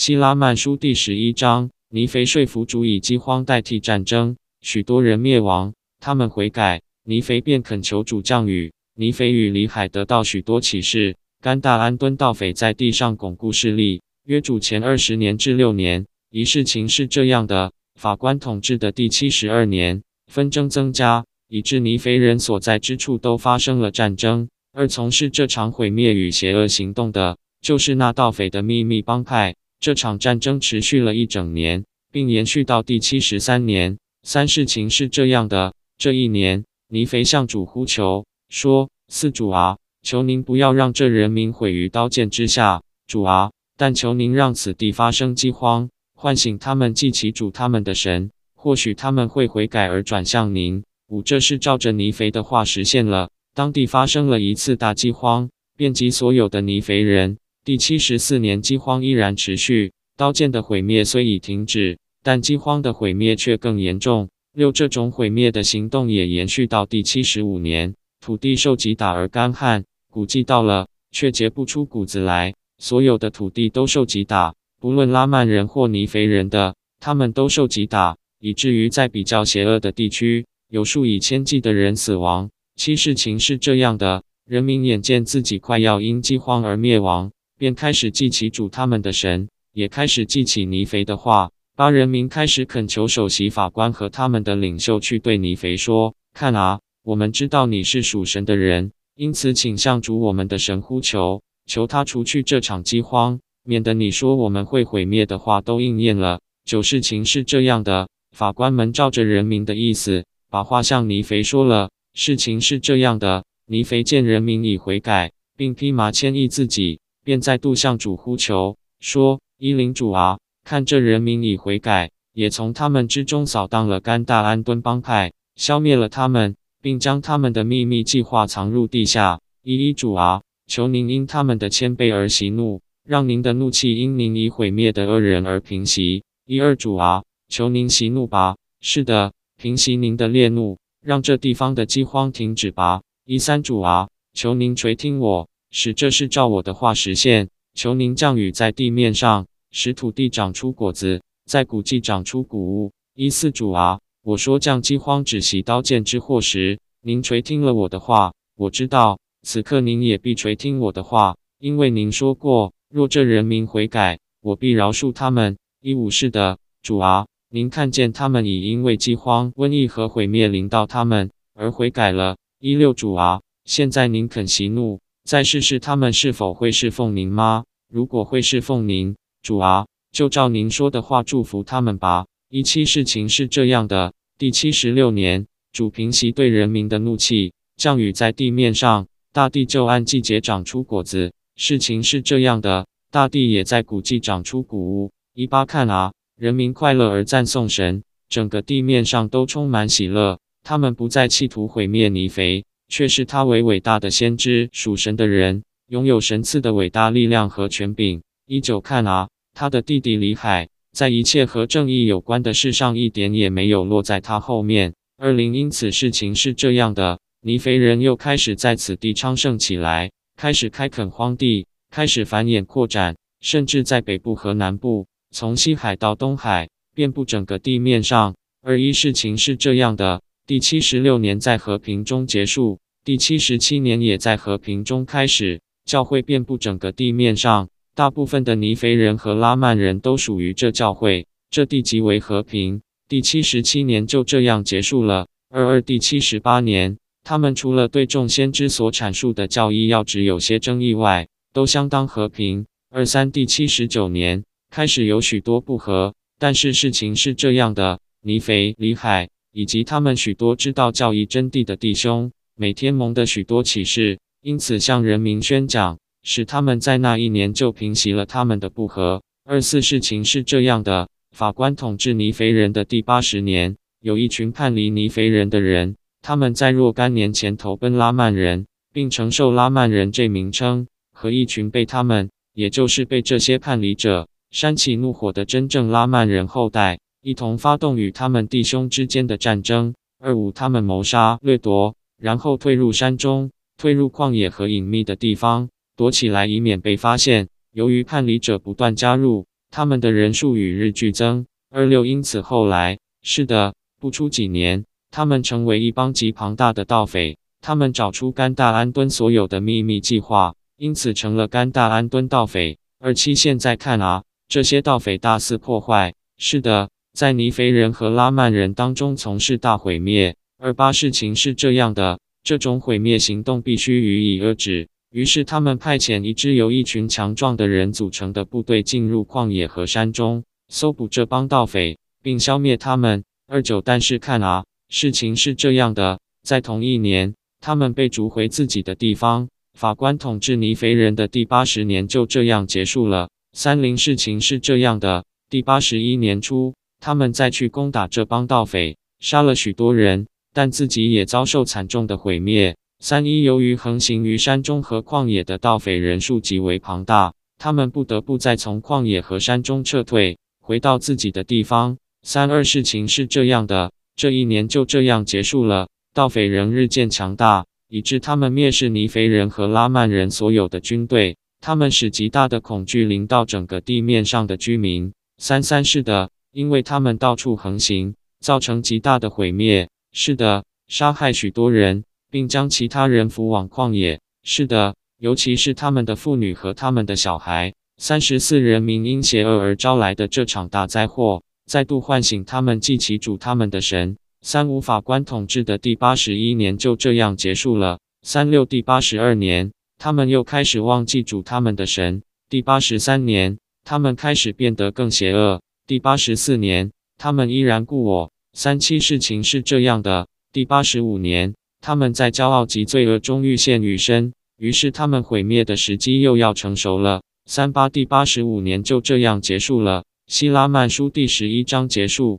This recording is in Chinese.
希拉曼书第十一章，尼腓说服主以饥荒代替战争，许多人灭亡，他们悔改，尼腓便恳求主降雨。尼腓与里海得到许多启示。甘大安敦盗匪在地上巩固势力，约主前二十年至六年。一事情是这样的：法官统治的第七十二年，纷争增加，以致尼腓人所在之处都发生了战争。而从事这场毁灭与邪恶行动的，就是那盗匪的秘密帮派。这场战争持续了一整年，并延续到第七十三年。三事情是这样的：这一年，尼腓向主呼求，说：“四主啊，求您不要让这人民毁于刀剑之下，主啊！但求您让此地发生饥荒，唤醒他们记起主他们的神，或许他们会悔改而转向您。”五，这是照着尼腓的话实现了。当地发生了一次大饥荒，遍及所有的尼腓人。第七十四年，饥荒依然持续。刀剑的毁灭虽已停止，但饥荒的毁灭却更严重。六，这种毁灭的行动也延续到第七十五年。土地受极打而干旱，谷季到了，却结不出谷子来。所有的土地都受极打，不论拉曼人或尼肥人的，他们都受极打，以至于在比较邪恶的地区，有数以千计的人死亡。七，事情是这样的：人民眼见自己快要因饥荒而灭亡。便开始记起主他们的神，也开始记起尼肥的话。巴人民开始恳求首席法官和他们的领袖去对尼肥说：“看啊，我们知道你是属神的人，因此请向主我们的神呼求，求他除去这场饥荒，免得你说我们会毁灭的话都应验了。”九事情是这样的，法官们照着人民的意思，把话向尼肥说了。事情是这样的，尼肥见人民已悔改，并披麻谦抑自己。便再度向主呼求，说：“伊林主啊，看这人民已悔改，也从他们之中扫荡了甘大安敦帮派，消灭了他们，并将他们的秘密计划藏入地下。伊伊主啊，求您因他们的谦卑而息怒，让您的怒气因您已毁灭的恶人而平息。伊二主啊，求您息怒吧，是的，平息您的烈怒，让这地方的饥荒停止吧。伊三主啊，求您垂听我。”使这事照我的话实现，求您降雨在地面上，使土地长出果子，在谷季长出谷物。一四主啊，我说降饥荒止息刀剑之祸时，您垂听了我的话。我知道此刻您也必垂听我的话，因为您说过，若这人民悔改，我必饶恕他们。一五是的，主啊，您看见他们已因为饥荒、瘟疫和毁灭临到他们而悔改了。一六主啊，现在您肯息怒。再试试他们是否会侍奉您吗？如果会侍奉您，主啊，就照您说的话祝福他们吧。一七事情是这样的：第七十六年，主平息对人民的怒气，降雨在地面上，大地就按季节长出果子。事情是这样的，大地也在谷季长出谷物。一八看啊，人民快乐而赞颂神，整个地面上都充满喜乐。他们不再企图毁灭泥肥。却是他为伟大的先知，属神的人，拥有神赐的伟大力量和权柄。依旧看啊，他的弟弟李海，在一切和正义有关的事上，一点也没有落在他后面。二零因此事情是这样的，尼肥人又开始在此地昌盛起来，开始开垦荒地，开始繁衍扩展，甚至在北部和南部，从西海到东海，遍布整个地面上。二一事情是这样的。第七十六年在和平中结束，第七十七年也在和平中开始。教会遍布整个地面上，大部分的尼肥人和拉曼人都属于这教会。这地极为和平。第七十七年就这样结束了。二二第七十八年，他们除了对众先知所阐述的教义要旨有些争议外，都相当和平。二三第七十九年开始有许多不和，但是事情是这样的：尼肥、里海。以及他们许多知道教义真谛的弟兄，每天蒙的许多启示，因此向人民宣讲，使他们在那一年就平息了他们的不和。二四事情是这样的：法官统治尼肥人的第八十年，有一群叛离尼肥人的人，他们在若干年前投奔拉曼人，并承受拉曼人这名称，和一群被他们，也就是被这些叛离者煽起怒火的真正拉曼人后代。一同发动与他们弟兄之间的战争。二五，他们谋杀、掠夺，然后退入山中，退入旷野和隐秘的地方，躲起来，以免被发现。由于叛离者不断加入，他们的人数与日俱增。二六因此后来是的，不出几年，他们成为一帮极庞大的盗匪。他们找出甘大安敦所有的秘密计划，因此成了甘大安敦盗匪。二七现在看啊，这些盗匪大肆破坏。是的，在尼肥人和拉曼人当中从事大毁灭。二八事情是这样的，这种毁灭行动必须予以遏制。于是他们派遣一支由一群强壮的人组成的部队进入旷野和山中，搜捕这帮盗匪，并消灭他们。二九但是看啊，事情是这样的，在同一年。他们被逐回自己的地方。法官统治尼肥人的第八十年就这样结束了。三零事情是这样的：第八十一年初，他们再去攻打这帮盗匪，杀了许多人，但自己也遭受惨重的毁灭。三一由于横行于山中和旷野的盗匪人数极为庞大，他们不得不再从旷野和山中撤退，回到自己的地方。三二事情是这样的：这一年就这样结束了。盗匪仍日渐强大，以致他们蔑视尼肥人和拉曼人所有的军队。他们使极大的恐惧临到整个地面上的居民。三三是的，因为他们到处横行，造成极大的毁灭。是的，杀害许多人，并将其他人俘往旷野。是的，尤其是他们的妇女和他们的小孩。三十四人民因邪恶而招来的这场大灾祸，再度唤醒他们记起主他们的神。三五法官统治的第八十一年就这样结束了。三六第八十二年，他们又开始忘记主他们的神。第八十三年，他们开始变得更邪恶。第八十四年，他们依然故我。三七事情是这样的。第八十五年，他们在骄傲及罪恶中遇陷愈深，于是他们毁灭的时机又要成熟了。三八第八十五年就这样结束了。希拉曼书第十一章结束。